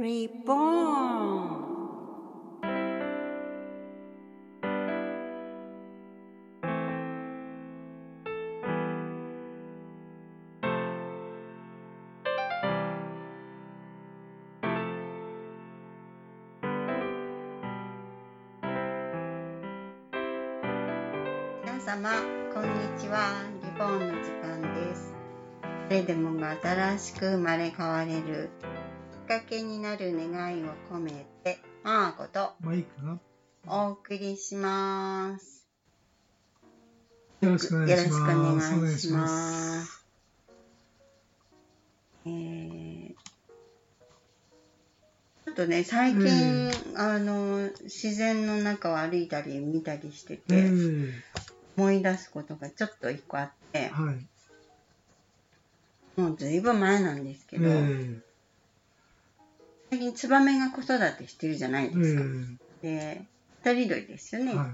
Reborn 皆様こんにちは。リボンの時間です。誰でもが新しく生まれ変われるかけになる願いを込めてマーことマイクが。お送りします。よろしくお願いします。よろしくお願いしお願いしまます。えーちょっとね最近、あの自然の中を歩いたり見たりしてて、ええ思い出すことがちょっと一個あってはい。もうずいぶん前なんですけえど、え最近ツバメが子育てしてるじゃないえですか。えで、二人鳥ですよね。は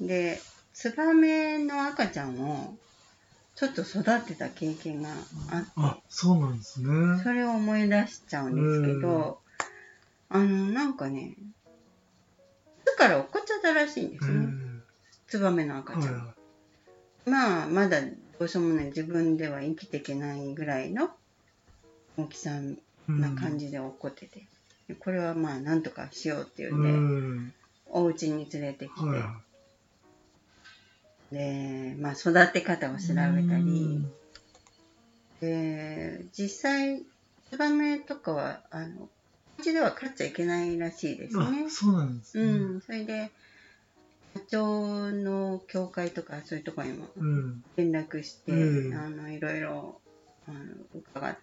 で、ツバメの赤ちゃんをちょっと育てた経験があって、あ、そうなんですね。それを思い出しちゃうんですけど、あの、なんかね、巣から落っこっちゃったらしいんでえすね。ツバメの赤えちゃん。はまあ、まだどうしようもない自分では生きていけないぐらいの大きさい。な感じで落っこってて、でこれはまあなんとかしようっていううんで、ん。お家に連れてきて、はいはで、まあ育て方を調べたり、で、実際、ツバメとかは、あの、うちでは飼っちゃいけないらしいですね。あ、。そうなんですね。うん、それで、社長の協会とかそういうところにもうん。連絡して、うん。あの、いろいろ、あの、伺って、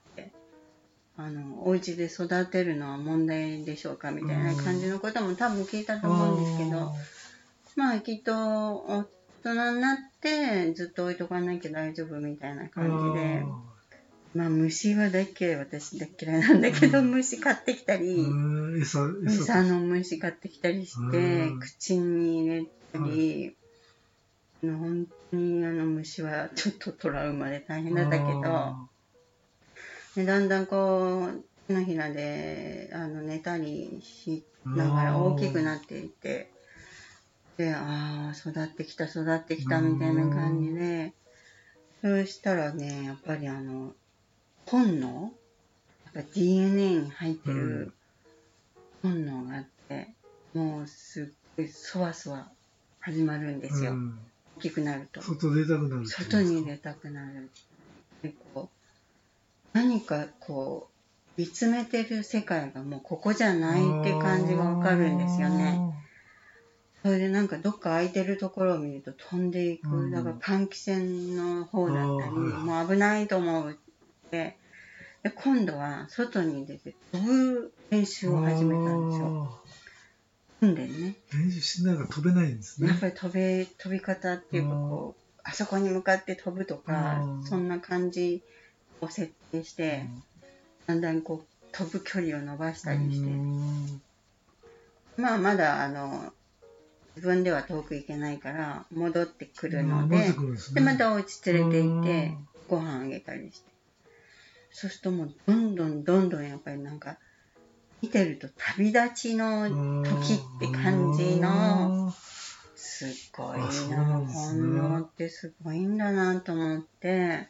あの、お家で育てるのは問題でしょうかみたいな感じのことも多分聞いたと思うんですけど、まあきっと大人になってずっと置いとかなきゃ大丈夫みたいな感じで、まあ虫は大っ嫌い、私大っ嫌いなんだけど、うん。虫買ってきたり、うん。餌、の虫買ってきたりしてうん、口に入れたり、あの本当にあの虫はちょっとトラウマで大変だったけど、あでだんだんこう、手のひらであの寝たりしながら大きくなっていって、で、ああ、育ってきた、育ってきたみたいな感じで、そうしたらね、やっぱりあの、本能やっぱ DNA に入ってる本能があって、もうすっごいそわそわ始まるんでーすよ。うん大きくなると。外出たくなる。外に出たくなる。でこう何かこう、見つめてる世界がもうここじゃないって感じがわかるんですよね。それでなんかどっか空いてるところを見ると飛んでいく。うんだから換気扇の方だったり、もう危ないと思うって。で今度は外に出て飛ぶ練習を始めたんですよ。あ飛んでね。ー練習しながら飛べないんですね。やっぱり飛べ、飛び方っていうかこう、あそこに向かって飛ぶとかう、んそんな感じを設定して、だんだんこう、飛ぶ距離を伸ばしたりして、うん。まあまだあの、自分では遠く行けないから、戻ってくるのでですで、ねまたお家連れて行ってうん、ご飯あげたりして。そうするともう、どんどんどんどんやっぱりなんか、見てると旅立ちの時って感じの、すごいな、本能ってすごいんだなと思って、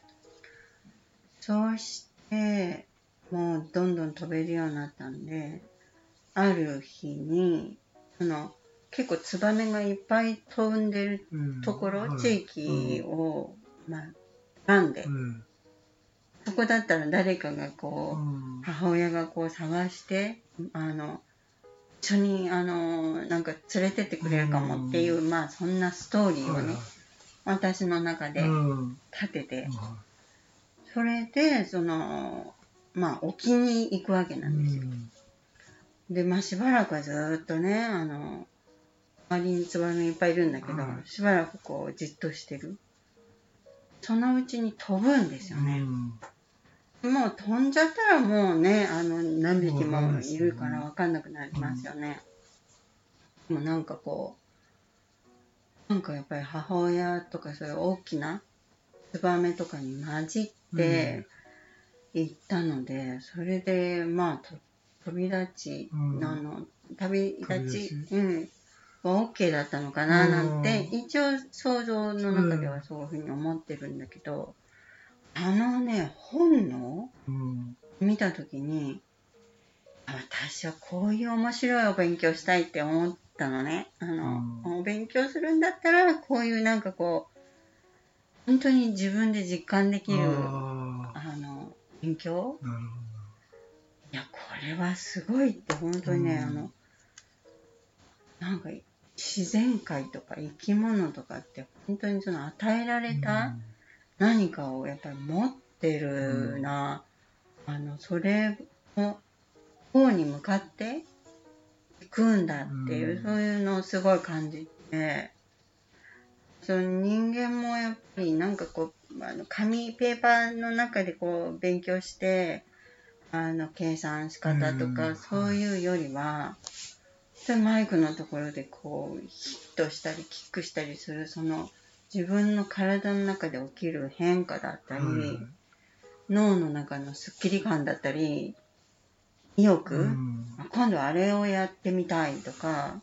そうして、もうどんどん飛べるようになったんで、ある日に、その、結構ツバメがいっぱい飛んでるうん。ところ、はい。地域を、まあ、選んでう、ん。そこだったら誰かがこう、うん。母親がこう探して、あの、一緒に、あの、なんか連れてってくれるかもっていう、まあそんなストーリーをね、私の中でうん。立てて、はそれで、その、まあ沖に行くわけないんですよ。うんで、まあしばらくはずーっとね、あの、周りにツバメいっぱいいるんだけど、はいしばらくこうじっとしてる。そのうちに飛ぶんですよね。もう飛んじゃったらもうね、あの、何匹もいるから分かんなくなりますよね。でもなんかこう、なんかやっぱり母親とかそういう大きなツバメとかに混じって行ったので、それでまあと飛び立ち、うん。あの、旅立旅ち立ち、うん、は OK だったのかななんて、う一応想像の中ではそういうふうに思ってるんだけど、あのね、本の？うん。見たときに、私はこういう面白いお勉強したいって思ったのね。あの、うん。お勉強するんだったら、こういうなんかこう、本当に自分で実感できる、勉強？あ、なるいや、これはすごいって、本当にね、うん。あの、なんか、自然界とか生き物とかって、本当にその与えられた何かをやっぱり持ってるな、あの、それの方に向かっていくんだっていう、うん。そういうのをすごい感じて、その人間もやっぱりなんかこう、あの紙、ペーパーの中でこう勉強して、あの、計算仕方とか、うん。そういうよりは、でマイクのところでこう、ヒットしたり、キックしたりする、その、自分の体の中で起きる変化だったり、はい脳の中のスッキリ感だったり、意欲、うん。今度あれをやってみたいとか、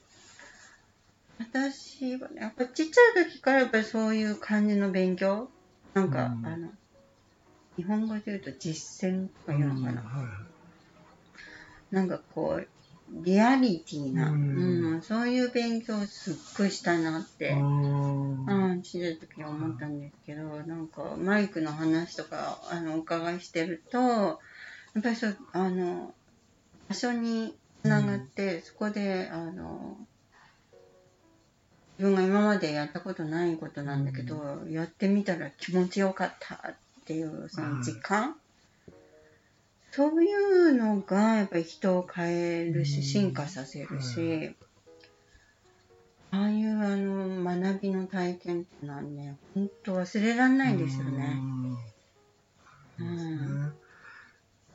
私はね、やっぱちっちゃい時からやっぱりそういう感じの勉強なんか、うん。あの、日本語で言うと実践とかいうのかな。はいなんかこう、リアリティな、ううんんそういう勉強をすっごいしたいなって、あうーん、ちっちゃい時は思ったんですけど、なんかマイクの話とか、あの、お伺いしてると、やっぱりそう、あの、場所につながって、そこで、あの、自分が今までやったことないことなんだけど、やってみたら気持ちよかったっていう、その実感、そういうのがやっぱり人を変えるし、うん。進化させるし、うああいうあの学びの体験ってのはね、本当忘れられないですよね。うん。ですね。うん。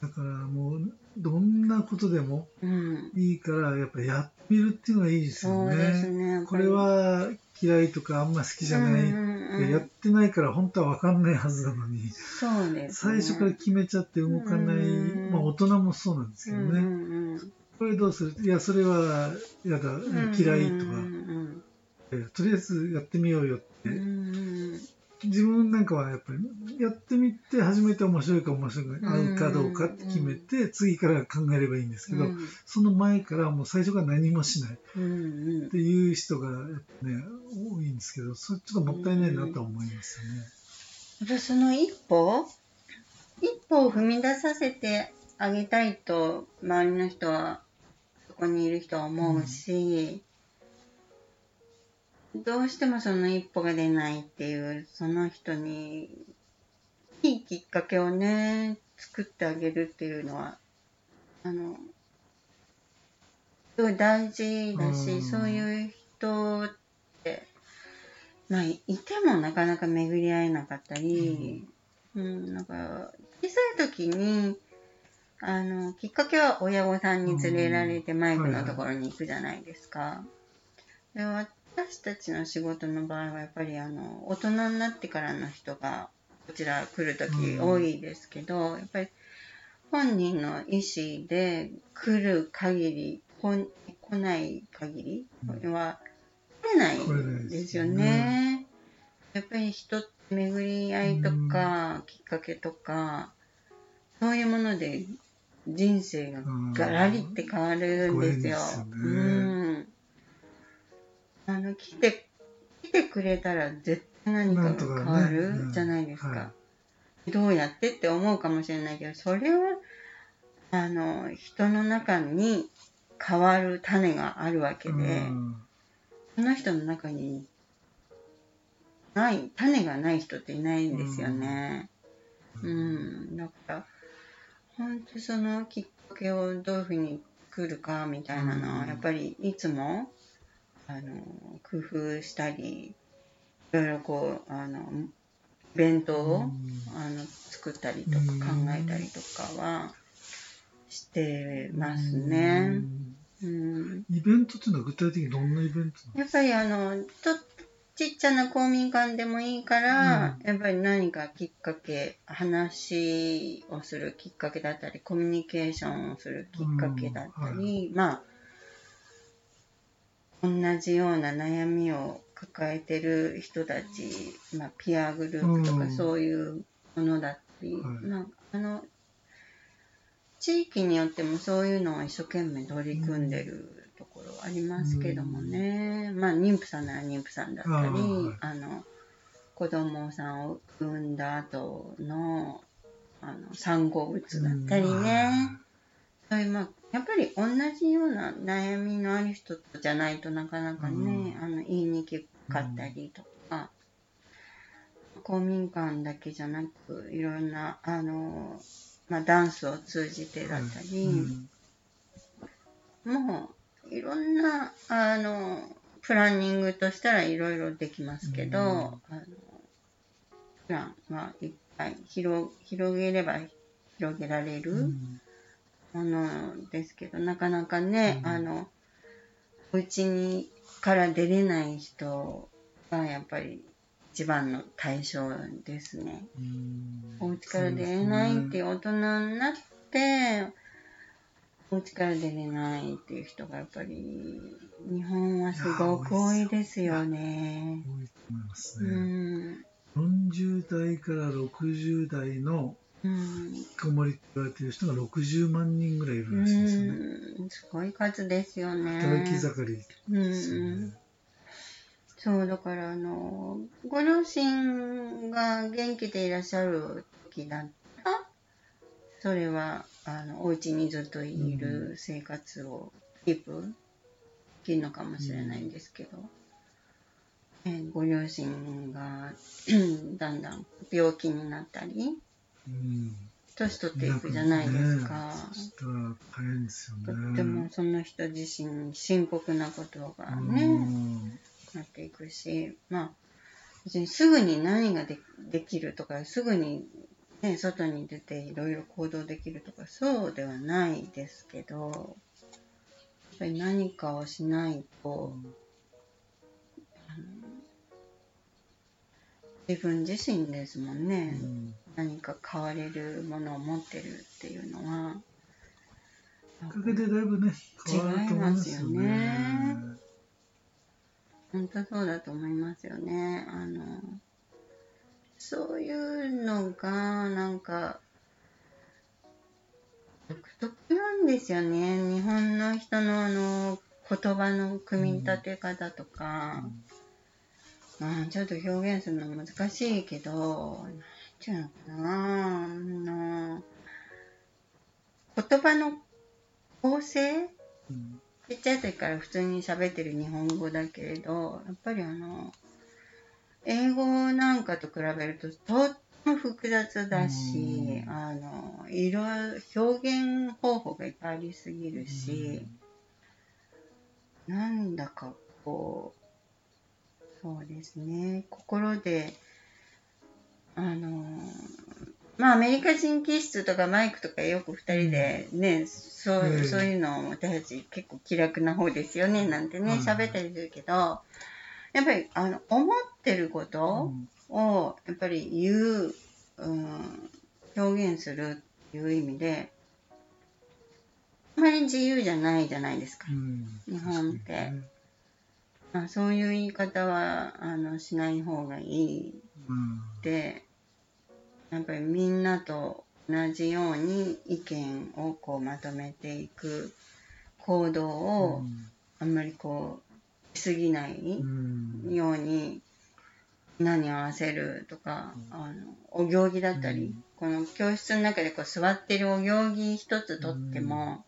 だからもうどんなことでもうん。いいからやっぱやってみるっていうのがいいですよね。ね。これは嫌いとかあんま好きじゃない、うんうんうん。でやってないから本当は分かんないはずなのに、そうです、最ね。初から決めちゃって動かない、うんまあ大人もそうなんですけどね、うんうんうん。これどうする？いやそれはやだ嫌いとか、うんえとりあえずやってみようよって、うんうん自分なんかはやっぱりやってみて初めて面白いか面白くない、うん合うかどうかって決めて、次から考えればいいんですけど、うんその前からもう最初から何もしないっていう人がやっぱね多いんですけどそれちょっともったいないなとは思いますよね。やっぱその一歩一歩を踏み出させてあげたいと周りの人はそこにいる人は思うし、どうしてもその一歩が出ないっていうその人にいいきっかけをね作ってあげるっていうのはあのすごい大事だし、うん。そういう人ってまあいてもなかなか巡り合えなかったり、うん、なんか小さい時にあのきっかけは親御さんに連れられてマイクのところに行くじゃないですか。で私たちの仕事の場合はやっぱりあの大人になってからの人がこちら来る時多いですけど、やっぱり本人の意思で来る限り来ない限りうんは来れないですよね。やっぱり人って巡り合いとか、きっかけとかそういうもので人生がガラリって変わるんですよ。うん。あの来て来てくれたら絶対何かが変わなんとかね。るうんじゃないですか。はどうやってって思うかもしれないけど、それはあの人の中に変わる種があるわけで、うん。その人の中にない種がない人っていないんですよね。うん、だから、本当そのきっかけをどういうふうに作るかみたいなのは、うん。やっぱりいつも、あの、工夫したり、いろいろこう、あの、イベントを、あの、作ったりとかうん考えたりとかはしてますね。うん。イベントっていうのは具体的にどんなイベントやっぱりあの、ちょっちっちゃな公民館でもいいから、やっぱり何かきっかけ、話をするきっかけだったり、コミュニケーションをするきっかけだったり、うん。まあ、同じような悩みを抱えてる人たち、まあ、ピアグループとかうん。そういうものだったり、はい。まあ、あの、地域によってもそういうのを一生懸命取り組んでるところありますけどもね、まあ妊婦さんなら妊婦さんだったり、はいあの子供さんを産んだ後のあの産後うつだったりね、そういうまあやっぱり同じような悩みのある人じゃないとなかなかね、あの言いにくかったりとか、公民館だけじゃなくいろんなあの、まあ、ダンスを通じてだったり、うん。もういろんなあのプランニングとしたらいろいろできますけど、うん。あのプランはいっぱい広広げれば広げられる。うんものですけど、なかなかね、うんあの、お家にから出れない人がやっぱり一番の対象ですね。うんお家から出れないっていう大人になって、お家から出れないっていう人がやっぱり日本はすごく多いですよね。多いと思いますうね。ん。40代から60代のうん。引きこもりって言われてる人が60万人ぐらいいるうらしいですよね。ん。すごい数ですよね。働き盛りうですよんね。。そう、だから、あの、ご両親が元気でいらっしゃる時だったら、それは、あの、お家にずっといる生活をキープできるのかもしれないんですけど、えご両親が だんだん病気になったり、うん。年取っていくじゃないですか。ねですよね。とってもその人自身に深刻なことがうね、んなっていくし、まあ、別にすぐに何がでできるとか、すぐに、ね、外に出ていろいろ行動できるとか、そうではないですけど、やっぱり何かをしないと、自分自身ですもんね、うん何か変われるものを持ってるっていうのは。きっかけでだいぶね、変わると思いますよ違いますよねね。本当そうだと思いますよね。あの、そういうのが、なんか、独特なんですよね。日本の人のあの、言葉の組み立て方とか、うん、ちょっと表現するの難しいけど、なんていうのかな、あの、言葉の構成？うんちっちゃい時から普通に喋ってる日本語だけれど、やっぱりあの、英語なんかと比べるととっても複雑だし、うん。あの、いろいろ表現方法がいっぱいありすぎるし、なんだかこう、そうですね、心で、あの、まあアメリカ人気質とかマイクとかよく二人でね、そううん。そういうのを私たち結構気楽な方ですよねなんてねうん。喋ったりするけど、やっぱりあの思ってることをやっぱり言う、うん、表現するっていう意味で、あまり自由じゃないじゃないですか。うん。日本って。あ、そういう言い方はあのしない方がいい。うん。でやっぱりみんなと同じように意見をこうまとめていく行動をあんまりこうしすぎないうんように何合わせるとか、あのお行儀だったり、うん。この教室の中でこう座ってるお行儀一つとっても、やっ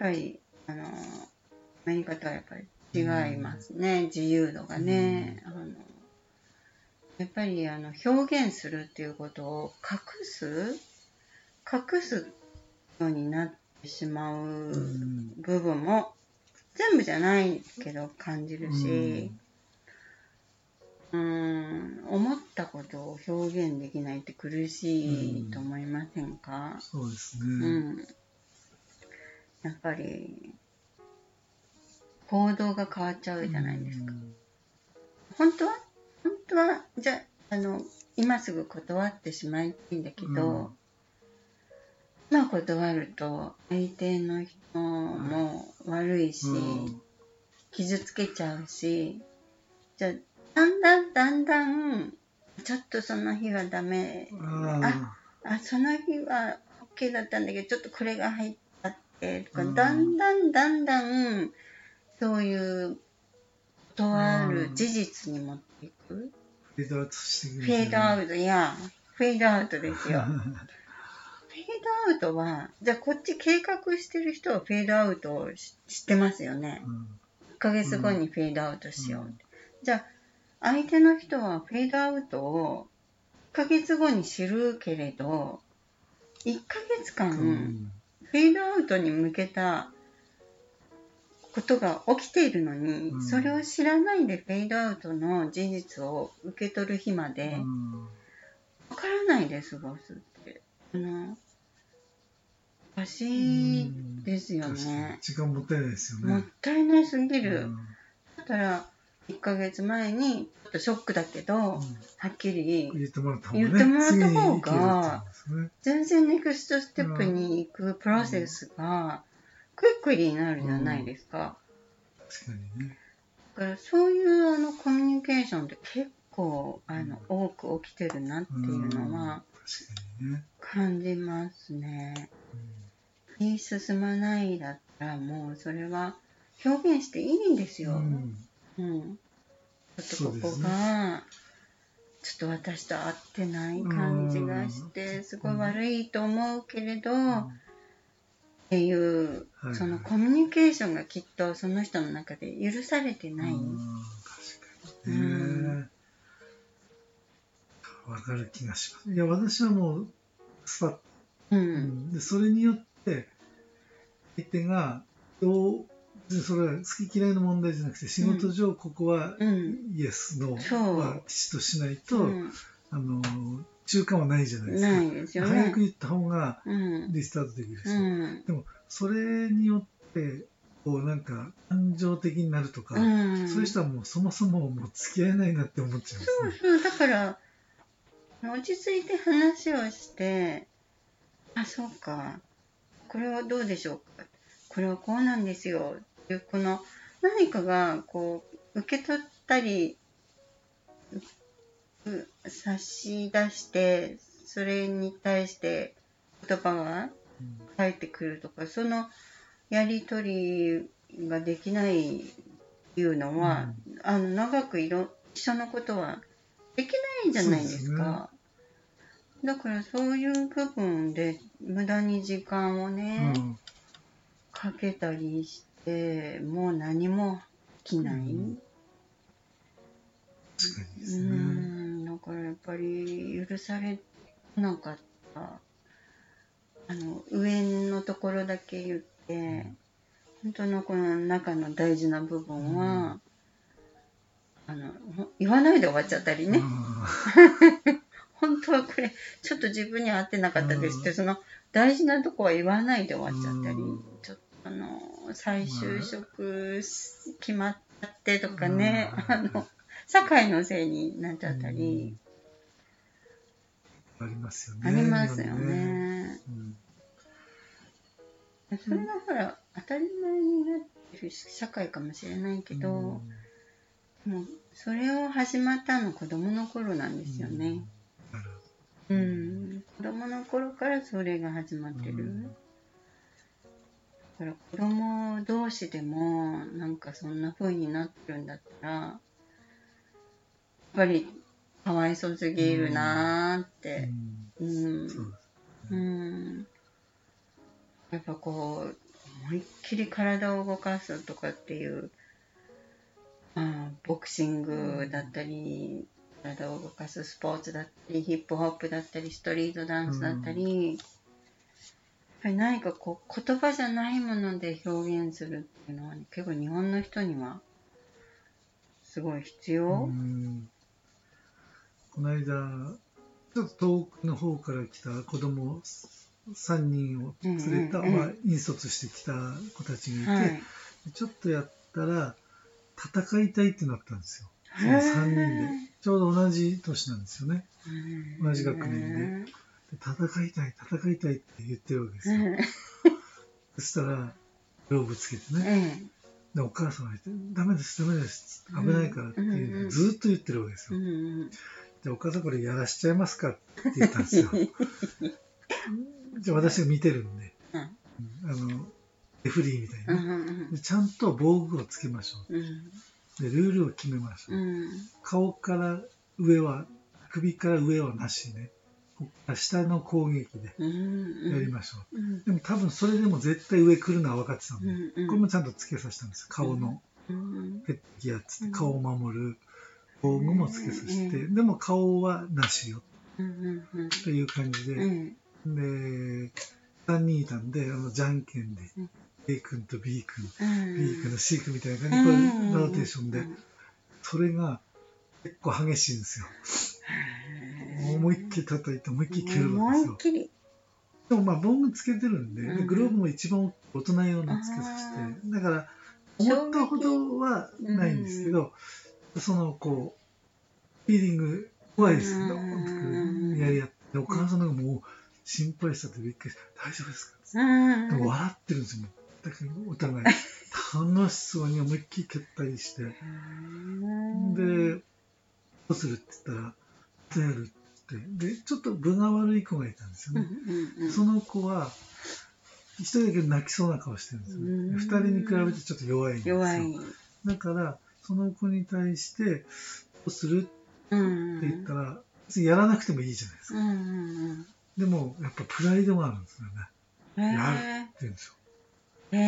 ぱりあのアメリカとはやっぱり違いますね、自由度がね。あのやっぱりあの表現するっていうことを隠す隠すようになってしまううん部分も全部じゃないけど感じるし、うーん、思ったことを表現できないって苦しいと思いませんか、そうですうね。ん、やっぱり行動が変わっちゃうじゃないですか。うん本当は本当はじゃあの今すぐ断ってしまいたいんだけど、今断ると相手の人も悪いし、うん。傷つけちゃうしじゃあだんだんだんだんちょっとその日はダメ。ああその日は OK だったんだけどちょっとこれが入っちゃってとか、うん。だんだんだんだんそういう断る事実に持っていく、フェードアウトしていくフェードアウトいや。フェードアウトですよ。トフェードアウトはじゃあこっち計画してる人はフェードアウトをし知ってますよね。1ヶ月後にフェードアウトしよう、うん。じゃあ相手の人はフェードアウトを1ヶ月後に知るけれど1ヶ月間、うん。フェードアウトに向けたことが起きているのに、うん。それを知らないでフェードアウトの事実を受け取る日までうん。わからないで過ごすって。あのおかしいですよね、時間もったいないですよもっね。たいないすぎる、うん。だから1ヶ月前にちょっとショックだけど、はっきり言ってもらった方がね。言った方が全然ネクストステップに行くプロセスがクイックリになるじゃないですか。確かにね。だからそういうあのコミュニケーションって結構あの多く起きてるなっていうのは。感じますね。言い進まないだったらもうそれは表現していいんですよ。うんうん。ちょっとここが、ちょっと私と合ってない感じがして、うんすごい悪いと思うけれど、うんっていう、はいそのコミュニケーションがきっとその人の中で許されてない。うん確かにね。わかる気がします。いや、私はもう、スパッうん。でそれによって相手がどうでそれは好き嫌いの問題じゃなくて仕事上ここはうん。イエス、ノそうーはきちっとしないと、うんあの中間はないじゃないですか。ないですよね早く言った方がうん。リスタートできるし、うん。でもそれによってこうなんか感情的になるとか、うん。そういう人はもうそもそももう付き合えないなって思っちゃうんですね。そう、だから、落ち着いて話をして、あ、そうか、これはどうでしょうか、これはこうなんですよ、っていう、この何かが、こう、受け取ったり、うう差し出して、それに対して言葉が返ってくるとか、そのやりとりができないっていうのは、あの長くいろ一緒のことはできないじゃないですか。だからそういう部分で無駄に時間をね、うんかけたりしてもう何も起きない。うん確かにでうすね。んだからやっぱり許されなかった。あの上のところだけ言って、本当のこの中の大事な部分は、あのほ言わないで終わっちゃったりね、本当はこれちょっと自分に合ってなかったですって、うん。その大事なとこは言わないで終わっちゃったり、うん。ちょっとあの再就職し決まってとかね、うんあの社会のせいになっちゃったり、ありますよね。ありますよ今ね。うんそれがほら当たり前になってる社会かもしれないけど、もうそれを始まったの子供の頃なんですよね。なるうん、子供の頃からそれが始まってる。うんだから子供同士でもなんかそんな風になってるんだったら、ぱりかわいそうすぎるなーっほて。どうん。そうん。やっぱこう、思いっきり体を動かすとかっていう、まあ、ボクシングだったり、体を動かすスポーツだったり、ヒップホップだったり、ストリートダンスだったり、やっぱり何かこう、言葉じゃないもので表現するっていうのは、ね、結構日本の人には、すごい必要。うんこの間、ちょっと遠くの方から来た子供3人を連れた、まあ、引率してきた子たちがいて、はい。ちょっとやったら、戦いたいってなったんですよ。その3人で。ちょうど同じ年なんですよね。うん同じ学年で戦いたい、戦いたいって言ってるわけですよ。そしたら、グローブつけてね。えで、お母さんが言って、ダメです、ダメです、危ないからっていううんうんずーっと言ってるわけですうよ。んで、お母さんこれやらしちゃいますかって言ったんですよ。じゃあ私が見てるんで、うん。うんあの、レフリーみたいうん。うな。ちゃんと防具をつけましょう。ん。う。で、ルールを決めましょう。うん。顔から上は、首から上はなしね。下の攻撃でうん。やりましょう。うん。でも多分それでも絶対上来るのは分かってたん。で、うん。これもちゃんとつけさせたんですよ。顔のうん。ペットギアっつっうんて顔を守る防具もつけさせて、うんでも顔はなしよ。うんうんという感じで、うん。で、3人いたんで、あの、じゃんけんでうん、A 君と B 君、うん。B 君と C 君みたいな感じで、うんローテーションで、それが結構激しいんですよ。思いっきり叩いて思いっきり蹴るわけですよ。思いっ。きり。でもまあ、防具つけてるんで、うん。でグローブも一番大人用のつけさあせて、だから、思ったほどはないんですけど、その、こう、フィーリング怖いですよ。ドーンとくるやり合って、お母さんがもう心配したってびっくりして、大丈夫ですかうんでも笑ってるんですよ。だけどお互い。楽しそうに思いっきり蹴ったりして。で、どうするって言ったら、どうやるって。で、ちょっと分が悪い子がいたんですよね。その子は、一人だけ泣きそうな顔してるんですようんね。二人に比べてちょっと弱いんですよ。弱いだから、その子に対して、どうするってうん言ったら、別にやらなくてもいいじゃないですか。うんうんでも、やっぱプライドがあるんですよね。やるえって言うんですよ。へ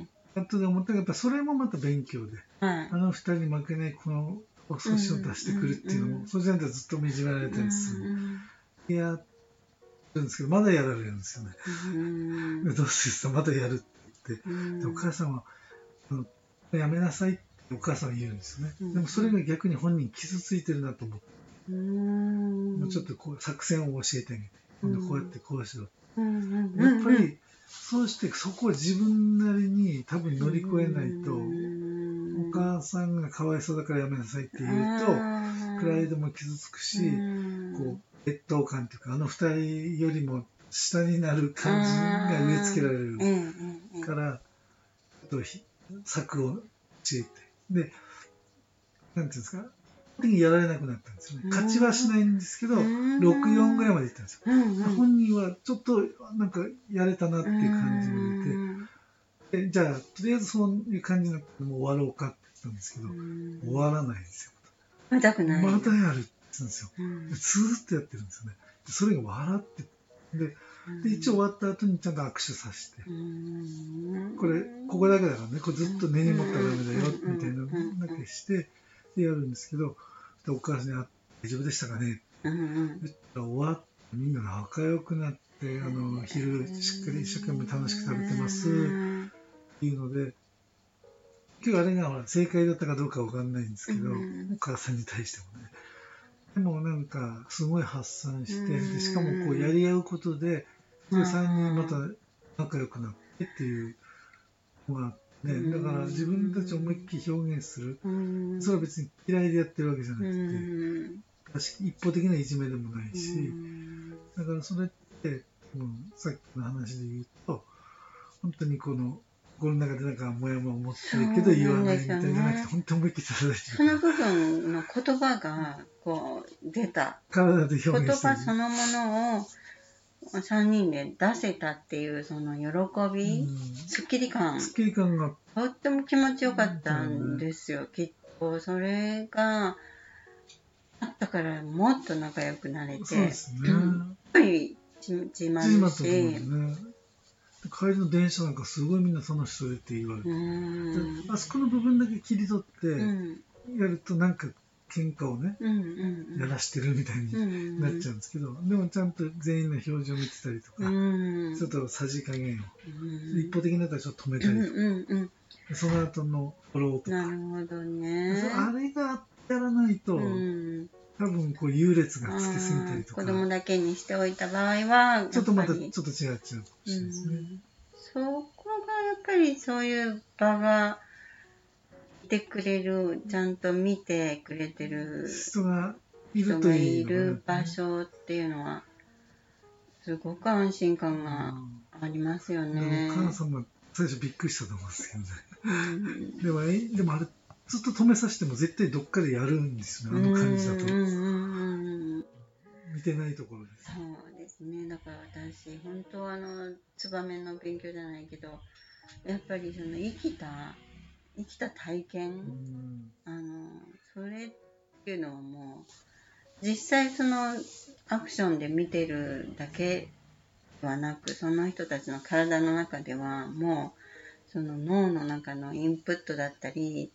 え後で思ったけど、それもまた勉強で。はいあの二人に負けないこの素子を出してくるっていうのも、うんうんうんそれじゃなくてずっといじめられたりする。うんいやるんですけど、まだやられるんですよね。うんで どうするまだやるって言って。うんでお母さんは、やめなさいってお母さんは言うんですよね。うん。でもそれが逆に本人傷ついてるなと思って、うん。もうちょっとこう作戦を教えてあげて、今度こうやってこうしろ。うんやっぱり、そうしてそこを自分なりに多分乗り越えないと、お母さんがかわいそうだからやめなさいって言うと、プライドも傷つくし、こう、劣等感というか、あの二人よりも下になる感じが植え付けられるから、ちょっとひ策を教えて。で、なんていうんですか、本人やられなくなったんですよね。勝ちはしないんですけど、6、4ぐらいまでいったんですよ。本人はちょっとなんかやれたなっていう感じも出て、でじゃあ、とりあえずそういう感じになってもう終わろうかって言ったんですけど、終わらないんですよ。またくない。またやるって言うんですよ。ずーっとやってるんですよね。でそれが笑って、で、で一応終わった後にちゃんと握手させて、うんこれ、ここだけだからね、これずっと根に持ったらダメだよ、みたいなのだけして、でやるんですけど、でお母さんに、あ大丈夫でしたかね。うんうん終わって、みんな仲良くなって、あの、昼しっかり一生懸命楽しく食べてます、っていうので、今日あれがほら正解だったかどうかわかんないんですけど、うんお母さんに対してもね。でもなんか、すごい発散して、でしかもこうやり合うことで、で3人また仲良くなってっていうのがあって、ね、だから自分たちを思いっきり表現する。うん。それは別に嫌いでやってるわけじゃなくうて、ん一方的ないじめでもないし、うん。だからそれって、うん、さっきの話で言うと、本当にこの、心の中でなんかもやもや思ってるけど言わないみたいじゃなくて、本当に思いっきり叩いてる。その部分の言葉がこう出た。体で言表現してる。葉そのものを3人で出せたっていうその喜び、うん。すっきり感。スッキリ感が。とっても気持ちよかったんですよ、きっとそれがあったからもっと仲良くなれて。そうですね。やっぱりち自慢マとそうしね。帰りの電車なんかすごいみんなその人でって言われて、うん。あそこの部分だけ切り取ってうん。やるとなんか喧嘩をね、やらしてるみたいにうんなっちゃうんですけど、でもちゃんと全員の表情を見てたりとか、うん。ちょっとさじ加減を、うん。一方的になったらちょっと止めたうんりとか、その後のフォローとか、なるほどね。あれがやらないと、うん。多分こう優劣がつけすぎたりとか、子供だけにしておいた場合はちょっとまたちょっと違っちゃうかもしれないですね。そこがやっぱりそういう場がてくれる、ちゃんと見てくれてる人がい人るいる場所っていうのは、すごく安心感がありますようんねで。もお母さんも最初びっくりしたと思うんですけどね。うんでも、えでもあれ、ずっと止めさせても絶対どっかでやるんですよね、あの感じだと。うんうんうんうん見てないところで。そうですね。だから私、本当はあの、ツバメの勉強じゃないけど、やっぱりその生きた、生きた体験、うん。あの、それっていうのはもう、実際そのアクションで見てるだけではなく、その人たちの体の中ではもう、その脳の中のインプットだったり、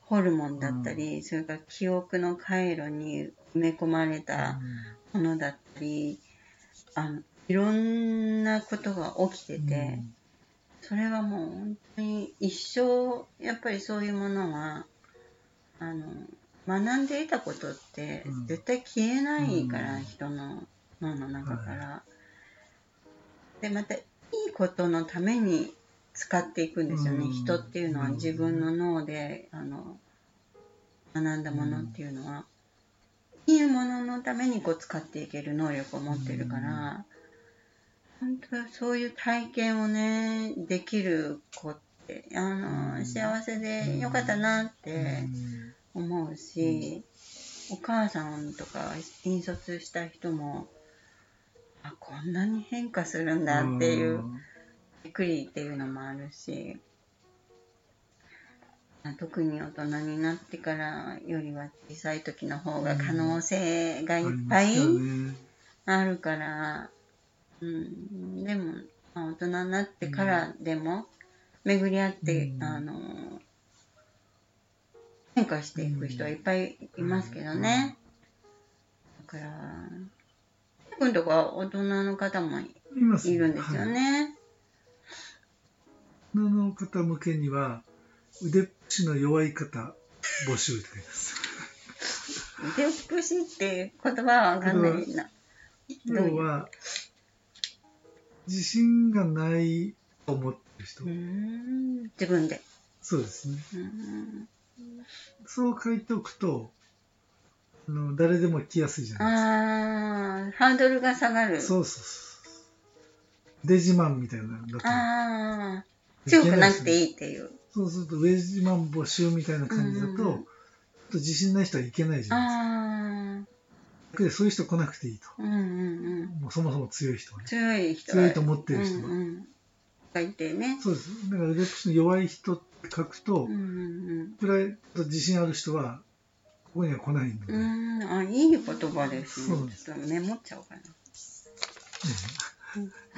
ホルモンだったり、それから記憶の回路に埋め込まれたものだったり、あの、いろんなことが起きてて、それはもう本当に一生、やっぱりそういうものは、あの、学んでいたことってうん。絶対消えないから、うん人の脳の中から。で、またいいことのために使っていくんですよね。うん。人っていうのはうん。自分の脳で、あの、学んだものっていうのは、いいもののためにこう使っていける能力を持ってるから、本当はそういう体験をね、できる子って、あの、うん幸せでよかったなって思うし、お母さんとか引率した人も、あ、こんなに変化するんだっていう、びっくりっていうのもあるし、まあ特に大人になってからよりは小さい時の方が可能性がいっぱいあるから、うん、でも、まあ、大人になってからでも、巡り合って、うん。あの、変化していく人はいっぱいいますけどね。だから、君とか大人の方もいるんですよはい。ね。大人の方向けには、腕っぷしの弱い方、募集って書いてます。腕っぷしって言葉はわかんないな。要は、自信がないと思ってる人自分で。そうですね。うんそう書いておくと、あの誰でも来やすいじゃないああ、ハードルが下がる。ですか。そうそうそう。デジマンみたいなのだと。ああ、強くなくてい。いいっていう。そうすると、ウェジマン募集みたいな感じだと、と自信ない人はいけないじゃないですか。でそういう人来なくていいと。うんうんうん。もうそもそも強い人はね。強い人強いと思ってる人は。うんうん、がいてね。そうです。だから腕っぷしの弱い人って書くと、うんうんプライド自信ある人は、ここには来ないので、うん。うん、あ、いい言葉ですね。そうですちょっとメモっちゃおうかな。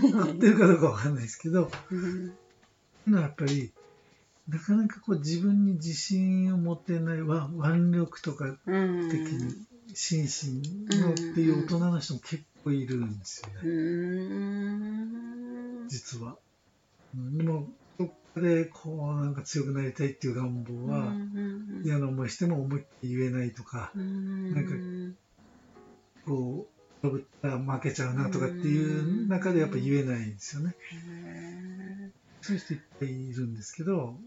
合ってるかどうかわかんないですけど、うやっぱり、なかなかこう自分に自信を持てない、わ腕力とかうん。的に、心身のっていう大人の人も結構いるんですようね、ん。実は。うんでも、どっかでこうなんか強くなりたいっていう願望は、うん嫌な思いしても思いっきり言えないとか、うんなんかこう、かぶったら負けちゃうなとかっていう中でやっぱ言えないんですよね。へそういう人いっぱいいるんですけど、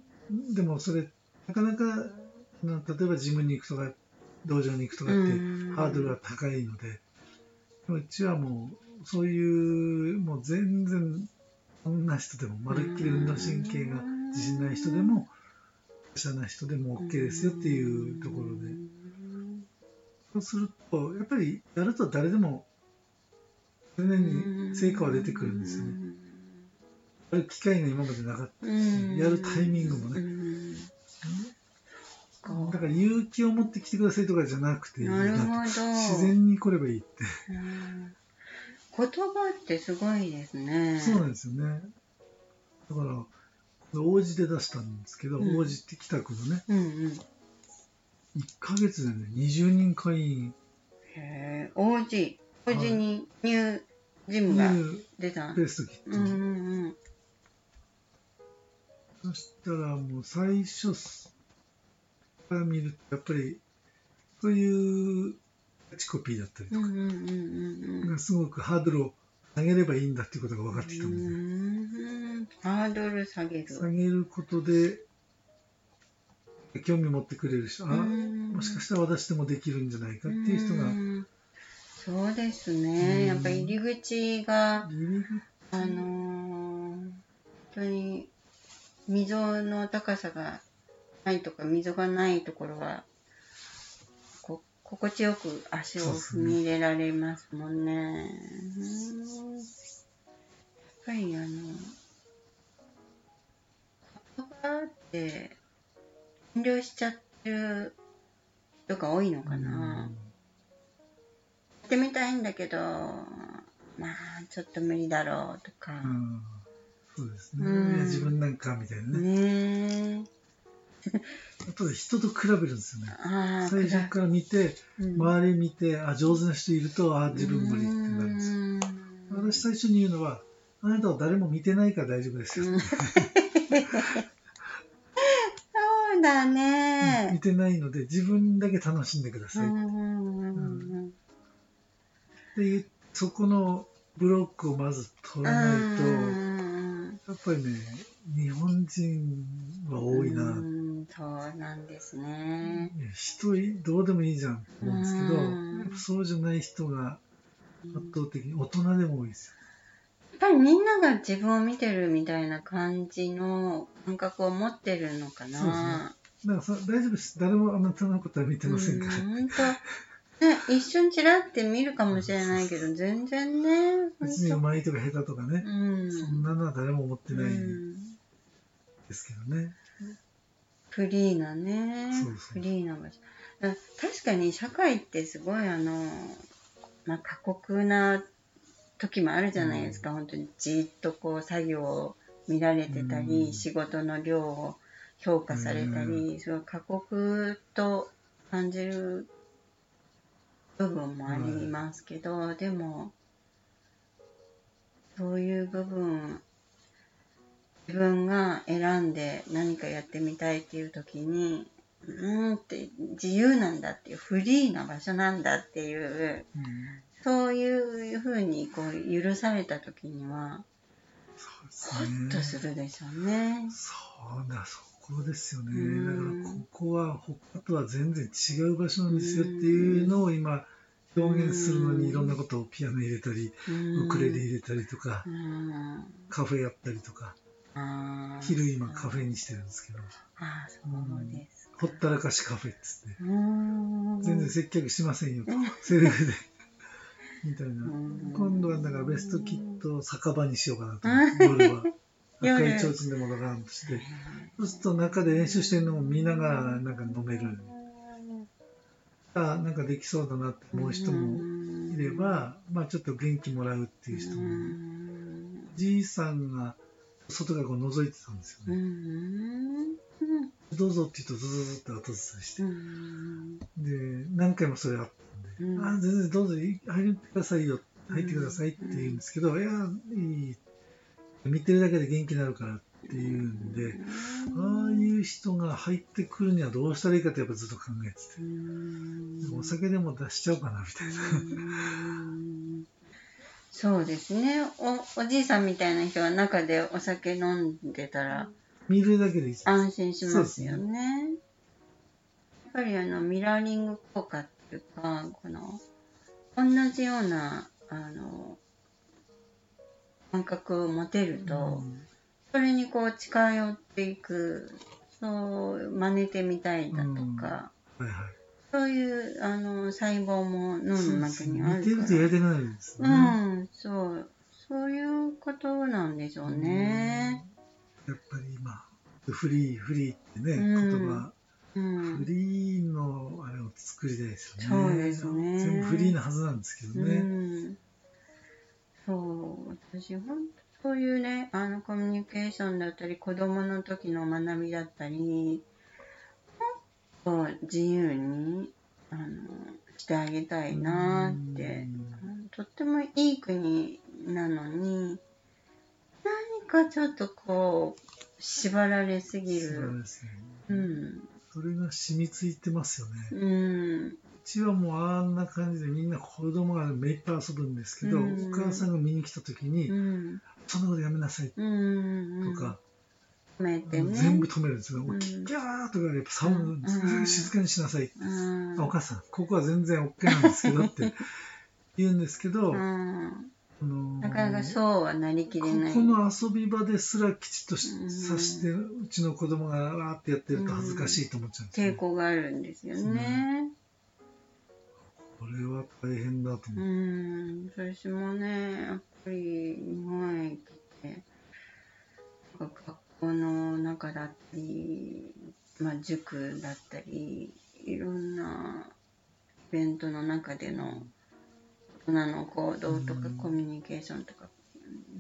でもそれ、なかなか、例えばジムに行くとか、道場に行くとかって、うんハードルが高いので、でもうちはもう、そういう、もう全然、こんな人でも、まるっきり運動神経が自信ない人でも、しゃな人でも OK ですよっていうところで、そうすると、やっぱりやると誰でも、常に成果は出てくるんですよね。やる機会が今までなかった。うんやるタイミングもねうんだから勇気を持って来てくださいとかじゃなくてなるほど。自然に来ればいいって。うん言葉ってすごいですね。そうなんですよね。だから、これ王子で出したんですけど、うん王子って北区のね、うんうん。1ヶ月でね、20人会員へえ、王子。王子にニュージムが出た。ペーストキット、うんうんうん。そしたらもう最初から見ると、やっぱり、そういうキャッチコピーだったりとか、すごくハードルを上げればいいんだっていうことが分かってきたので、うん。ハードル下げる。下げることで、興味持ってくれる人、あうん。もしかしたら私でもできるんじゃないかっていう人が、うん。そうですね、うん。やっぱり入り口。が、あのー本当に溝の高さがないとか溝がないところはこ心地よく足を踏み入れられますもんね。うんやっぱりあの言葉って遠慮しちゃってる人が多いのかな。やってみたいんだけどまあちょっと無理だろうとか。うんうんそうですね、自分なんかみたいなねねあとで人と比べるんですよね。最初から見てうん。周り見てあ上手な人いるとあ自分無理ってなるんですよ。うん。私最初に言うのはあなたは誰も見てないから大丈夫ですよ、うん。そうだ見ね。てないので自分だけ楽しんでください、うん。うん。っていうそこのブロックをまず取らないと、うん。やっぱりね日本人は多いな、うんそうなんですね。いや人いどうでもいいじゃんと思うんですけど、うそうじゃない人が圧倒的に大人でも多いですやっぱりみんなが自分を見てるみたいな感じの感覚を持ってるのかな。よだからさ大丈夫です。誰もあなたのことは見てませんから、うん本当ね、一瞬ちらって見るかもしれないけど、全然ね、本別にう当まいとか下手とかね、うん。そんなのは誰も思ってないですけどね、フリーなね。そうそうフリーな場所。だ確かに社会ってすごいあの、まあ、過酷な時もあるじゃないですか、本当にじっとこう作業を見られてたり、うん。仕事の量を評価されたり、すごい過酷と感じる部分もありますけど、でもそういう部分自分が選んで何かやってみたいっていう時にうーんって自由なんだっていうフリーな場所なんだっていううん。そういうふうにこう許された時にはホッとでするでしょうね。そうだそこですよね、うん。だからここは他とは全然違う場所なんですよっていうのを今表現するのにいろんなことをピアノ入れたり、うん。ウクレレ入れたりとか、うん。カフェやったりとか昼今カフェにしてるんですけど。あーそうですほったらかしカフェっつって。うん。全然接客しませんよと。セルフで。みたいな。うん。今度はだからベストキットを酒場にしようかなと。うん夜は。夜。赤い提灯でもドカンとして。そうすると中で練習してるのを見ながらなんか飲める。あなんかできそうだなって。思う人もいれば、まあちょっと元気もらうっていう人も、うん。じいさんが外からこう覗いてたんですようね、ん。どうぞって言うとズズズって後ずさして、うんで何回もそれあったんで、うん。あ全然どうぞい入ってくださいよ。入ってくださいって言うんですけど、いやいい。見てるだけで元気になるからっていうんで、ああいう人が入ってくるにはどうしたらいいかってやっぱずっと考えてて、うんお酒でも出しちゃおうかなみたいな、うんそうですね。おおじいさんみたいな人が中でお酒飲んでたら見るだけでいい安心しますよね。やっぱりあのミラーリング効果っていうかこの同じようなあの感覚を持てると、それにこう近寄っていくそう真似てみたいだとか、はいはいそういうあの細胞も脳の中にある見てるとやりたくなるんですうね、ん、そう、そういうことなんでしょうね。やっぱり今フリーフリーってね、うん。言葉。うん。フ、リーのあれを作りたいですよね。そうですね。全部フリーなはずなんですけどうね。ん、そう、私本当そういうね、あのコミュニケーションだったり、子供の時の学びだったり、もっと自由にあのしてあげたいなって、とってもいい国なのに、何かちょっとこう、縛られすぎそうる。ですね。うん。それが染みついてますよね。うん。うちはもうあんな感じでみんな子供がめいっぱい遊ぶんですけど、うんお母さんが見に来た時に、うん。そんなことやめなさいうん。とか、止めてね。全部止めるんですよ。うんギャーとかやっぱサウンド、うん静かにしなさい。うん。あお母さん、ここは全然 OK なんですけどって 言うんですけど、うあん。のなかなかそうはなりきこれない。この遊び場ですらきちっとさして、うちの子供がわーってやってると恥ずかしいと思っちゃうんですよ、抵抗があるんですよね。これは大変だとう思う。ん。私もね、やっぱりまあ塾だったり、いろんなイベントの中での大人の行動とかうん。コミュニケーションとか、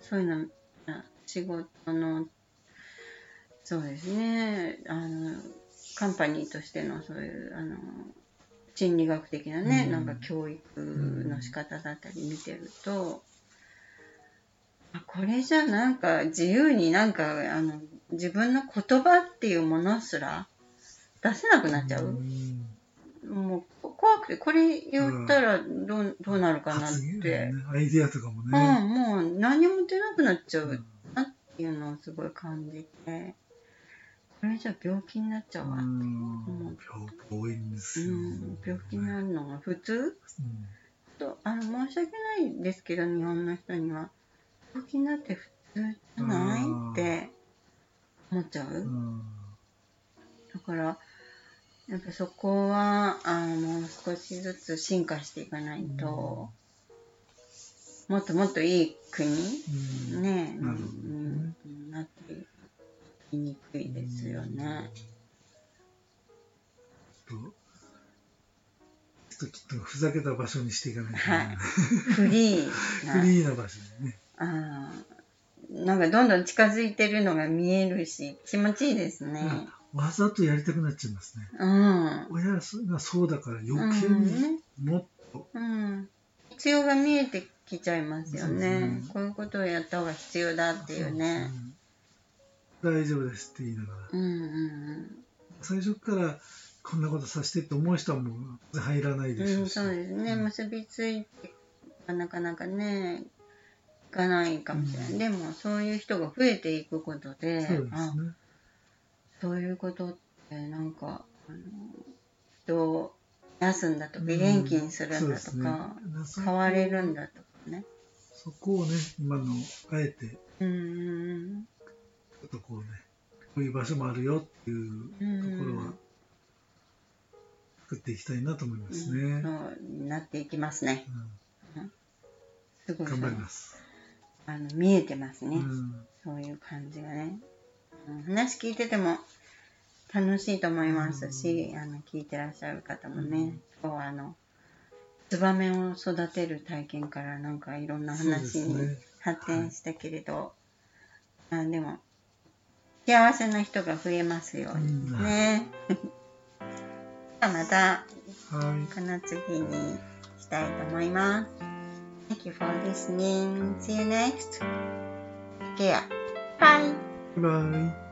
そういうの、あ仕事の、そうですね、あの、カンパニーとしてのそういう、あの、心理学的なね、うん。なんか教育の仕方だったり見てると、あこれじゃなんか自由になんかあの自分の言葉っていうものすら出せなくなっちゃう？ん。もうこ怖くてこれ言ったらどうどうなるかなって、ね、アイディアとかもうね。ん、もう何も出なくなっちゃううん。なっていうのをすごい感じて、これじゃ病気になっちゃうわ。うんうん。病気多いんですよ。うん、病気になるのが普通？うん。とあの申し訳ないですけど日本の人には。病気になって普通じゃない？うんって思っちゃう、うん。だからやっぱそこはあの少しずつ進化していかないと、もっともっといい国うん。ねなねうんなっていきにくいですよね。うんとちょっときっとふざけた場所にしていかないとね、はい。フリーな。フリーな場所にね。あー。なんかどんどん近づいてるのが見えるし気持ちいいですね。わざとやりたくなっちゃいますね。うん。親がそうだから余計うんにねもっと、うん。必要が見えてきちゃいますよねね。こういうことをやった方が必要だっていうね。うん大丈夫ですって言いながら。うんうん最初からこんなことさせてって思う人はもう入らないうん。うん、でしょうし。そうですね。うん結びついてなかなかね、いかないかもしれない。うんでもそういう人が増えていくことで、そうですあね。そういうことってなんか、あの人を休んだとか、うん元気にするんだとか、そ変われるんだとかね。そこをね、今の、あえて、ちうんうんょっとこうね、こういう場所もあるよっていううんところは、作っていきたいなと思いますうんね。そうなっていきますね。すごい頑張ります。あの見えてますね、うんそういう感じがね。うん話聞いてても楽しいと思いますし、あの聞いてらっしゃる方もね、今日はあのツバメを育てる体験からなんかいろんな話に。発展したけれど、あでも幸せな人が増えますようにね。じゃあまたはい。この次にしたいと思います。Thank you for listening. See you next. Take care. Bye. バイバイ。